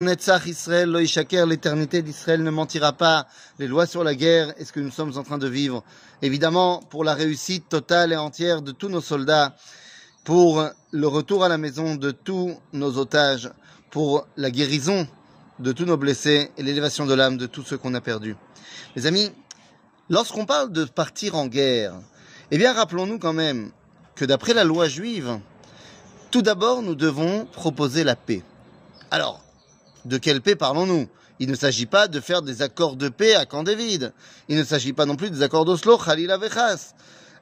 Netzach Israël, l'éternité d'Israël ne mentira pas. Les lois sur la guerre est ce que nous sommes en train de vivre? Évidemment, pour la réussite totale et entière de tous nos soldats, pour le retour à la maison de tous nos otages, pour la guérison de tous nos blessés et l'élévation de l'âme de tous ceux qu'on a perdus. Les amis, lorsqu'on parle de partir en guerre, eh bien, rappelons-nous quand même que d'après la loi juive, tout d'abord, nous devons proposer la paix. Alors, de quelle paix parlons-nous? Il ne s'agit pas de faire des accords de paix à Camp David. Il ne s'agit pas non plus des accords d'Oslo, Khalil Avechas.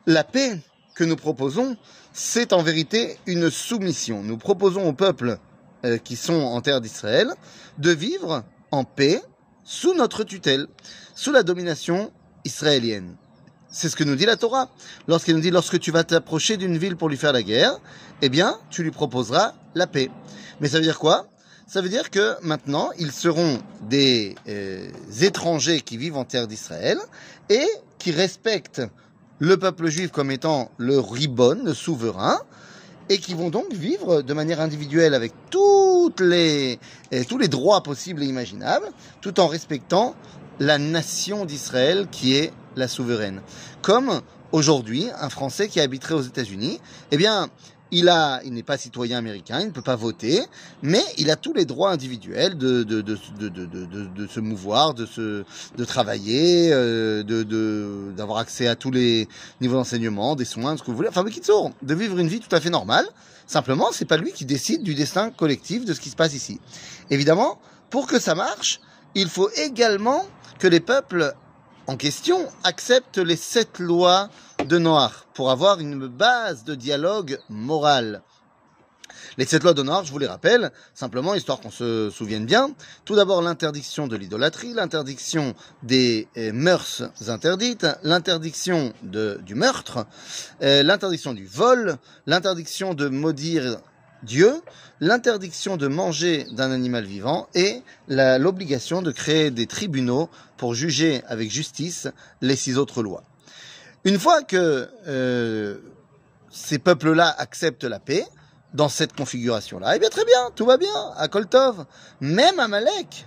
La paix que nous proposons, c'est en vérité une soumission. Nous proposons aux peuples euh, qui sont en terre d'Israël de vivre en paix sous notre tutelle, sous la domination israélienne. C'est ce que nous dit la Torah. Lorsqu'elle nous dit lorsque tu vas t'approcher d'une ville pour lui faire la guerre, eh bien, tu lui proposeras la paix. Mais ça veut dire quoi? Ça veut dire que maintenant, ils seront des euh, étrangers qui vivent en terre d'Israël et qui respectent le peuple juif comme étant le ribbon, le souverain, et qui vont donc vivre de manière individuelle avec toutes les, euh, tous les droits possibles et imaginables, tout en respectant la nation d'Israël qui est la souveraine. Comme aujourd'hui, un Français qui habiterait aux États-Unis, eh bien, il a, il n'est pas citoyen américain, il ne peut pas voter, mais il a tous les droits individuels de de de de de, de, se mouvoir, de se de travailler, euh, de de d'avoir accès à tous les niveaux d'enseignement, des soins, ce que vous voulez. Enfin, mais de vivre une vie tout à fait normale. Simplement, c'est pas lui qui décide du destin collectif de ce qui se passe ici. Évidemment, pour que ça marche, il faut également que les peuples en question accepte les sept lois de Noir pour avoir une base de dialogue moral. Les sept lois de Noir, je vous les rappelle, simplement histoire qu'on se souvienne bien. Tout d'abord l'interdiction de l'idolâtrie, l'interdiction des euh, mœurs interdites, l'interdiction du meurtre, euh, l'interdiction du vol, l'interdiction de maudire Dieu, l'interdiction de manger d'un animal vivant et l'obligation de créer des tribunaux pour juger avec justice les six autres lois. Une fois que euh, ces peuples-là acceptent la paix, dans cette configuration-là, eh bien très bien, tout va bien, à Koltov, même Amalek,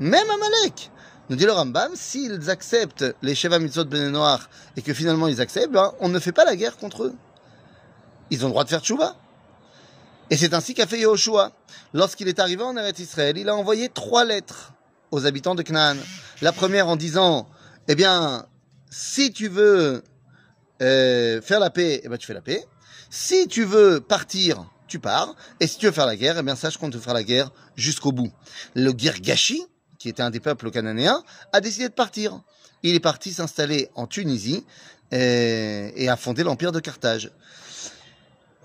même Amalek, nous dit le Rambam, s'ils acceptent les Sheva Mitzvot Ben Noir et que finalement ils acceptent, ben, on ne fait pas la guerre contre eux. Ils ont le droit de faire tchouva. Et c'est ainsi qu'a fait Yahushua. Lorsqu'il est arrivé en Eretz Israël, il a envoyé trois lettres aux habitants de Canaan. La première en disant, eh bien, si tu veux euh, faire la paix, eh bien, tu fais la paix. Si tu veux partir, tu pars. Et si tu veux faire la guerre, eh bien, sache qu'on te fera la guerre jusqu'au bout. Le Girgashi, qui était un des peuples cananéens, a décidé de partir. Il est parti s'installer en Tunisie euh, et a fondé l'empire de Carthage.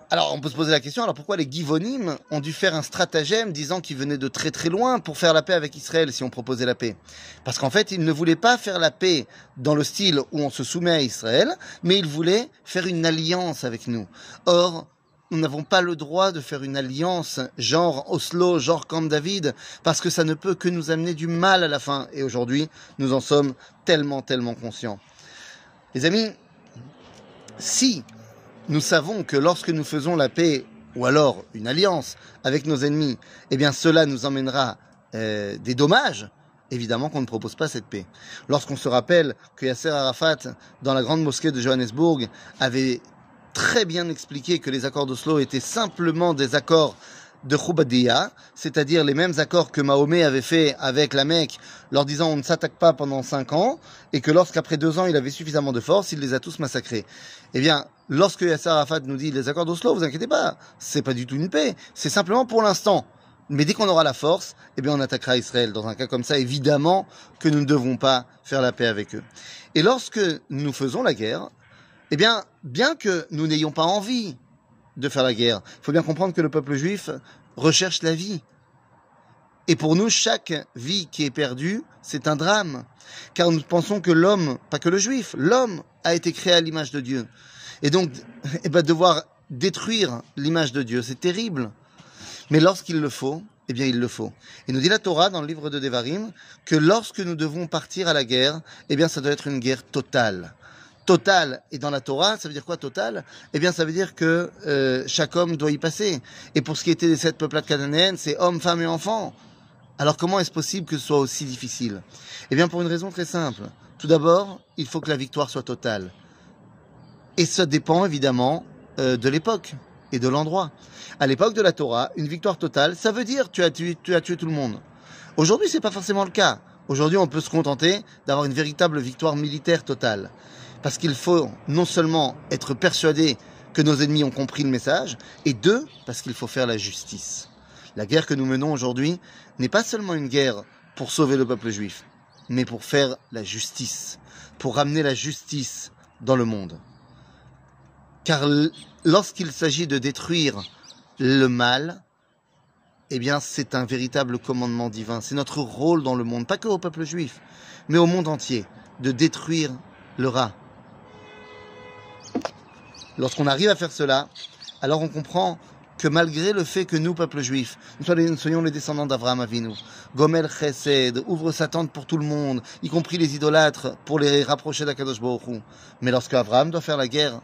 Alors, on peut se poser la question, alors pourquoi les Givonim ont dû faire un stratagème disant qu'ils venaient de très très loin pour faire la paix avec Israël si on proposait la paix? Parce qu'en fait, ils ne voulaient pas faire la paix dans le style où on se soumet à Israël, mais ils voulaient faire une alliance avec nous. Or, nous n'avons pas le droit de faire une alliance genre Oslo, genre Camp David, parce que ça ne peut que nous amener du mal à la fin. Et aujourd'hui, nous en sommes tellement, tellement conscients. Les amis, si nous savons que lorsque nous faisons la paix ou alors une alliance avec nos ennemis, eh bien cela nous emmènera euh, des dommages. Évidemment qu'on ne propose pas cette paix. Lorsqu'on se rappelle que Yasser Arafat, dans la grande mosquée de Johannesburg, avait très bien expliqué que les accords d'Oslo étaient simplement des accords de Khubadiya, c'est-à-dire les mêmes accords que Mahomet avait fait avec la Mecque, leur disant on ne s'attaque pas pendant cinq ans, et que lorsqu'après deux ans il avait suffisamment de force, il les a tous massacrés. Eh bien, lorsque Yasser Arafat nous dit les accords d'Oslo, vous inquiétez pas, c'est pas du tout une paix, c'est simplement pour l'instant. Mais dès qu'on aura la force, eh bien, on attaquera Israël. Dans un cas comme ça, évidemment que nous ne devons pas faire la paix avec eux. Et lorsque nous faisons la guerre, eh bien, bien que nous n'ayons pas envie de faire la guerre, il faut bien comprendre que le peuple juif recherche la vie. Et pour nous, chaque vie qui est perdue, c'est un drame. Car nous pensons que l'homme, pas que le juif, l'homme a été créé à l'image de Dieu. Et donc, eh ben, devoir détruire l'image de Dieu, c'est terrible. Mais lorsqu'il le faut, eh bien, il le faut. Et nous dit la Torah dans le livre de Devarim que lorsque nous devons partir à la guerre, eh bien, ça doit être une guerre totale. Totale. Et dans la Torah, ça veut dire quoi totale Eh bien, ça veut dire que euh, chaque homme doit y passer. Et pour ce qui était des sept peuplades cananéennes, c'est hommes, femmes et enfants. Alors comment est-ce possible que ce soit aussi difficile? Eh bien pour une raison très simple. Tout d'abord, il faut que la victoire soit totale. Et ça dépend évidemment euh, de l'époque et de l'endroit. À l'époque de la Torah, une victoire totale, ça veut dire tu as tué, tu as tué tout le monde. Aujourd'hui, c'est pas forcément le cas. Aujourd'hui, on peut se contenter d'avoir une véritable victoire militaire totale. Parce qu'il faut non seulement être persuadé que nos ennemis ont compris le message, et deux, parce qu'il faut faire la justice. La guerre que nous menons aujourd'hui n'est pas seulement une guerre pour sauver le peuple juif, mais pour faire la justice, pour ramener la justice dans le monde. Car lorsqu'il s'agit de détruire le mal, eh bien, c'est un véritable commandement divin. C'est notre rôle dans le monde, pas que au peuple juif, mais au monde entier, de détruire le rat. Lorsqu'on arrive à faire cela, alors on comprend que malgré le fait que nous, peuple juif, nous soyons les descendants d'Avraham Avinu, Gomel Chesed ouvre sa tente pour tout le monde, y compris les idolâtres, pour les rapprocher d'Akadosh Baruch Mais lorsque Abraham doit faire la guerre,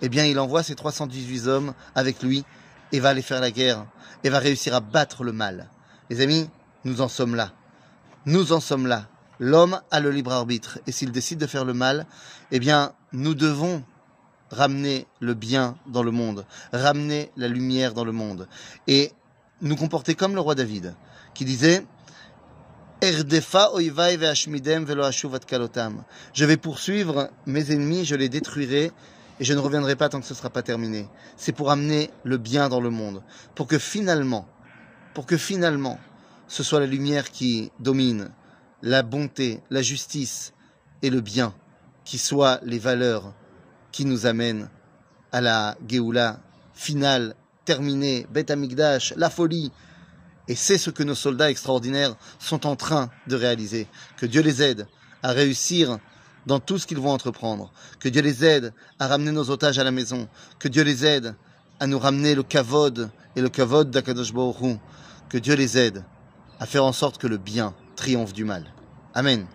eh bien, il envoie ses 318 hommes avec lui et va aller faire la guerre et va réussir à battre le mal. Les amis, nous en sommes là. Nous en sommes là. L'homme a le libre arbitre et s'il décide de faire le mal, eh bien, nous devons ramener le bien dans le monde, ramener la lumière dans le monde et nous comporter comme le roi David qui disait je vais poursuivre mes ennemis, je les détruirai et je ne reviendrai pas tant que ce ne sera pas terminé. C'est pour amener le bien dans le monde, pour que finalement, pour que finalement, ce soit la lumière qui domine, la bonté, la justice et le bien, qui soient les valeurs qui nous amènent à la Géoula finale, terminée, Beth Amigdash, la folie. Et c'est ce que nos soldats extraordinaires sont en train de réaliser. Que Dieu les aide à réussir dans tout ce qu'ils vont entreprendre. Que Dieu les aide à ramener nos otages à la maison. Que Dieu les aide à nous ramener le kavod et le kavod d'Akadosh Baruch Que Dieu les aide à faire en sorte que le bien triomphe du mal. Amen.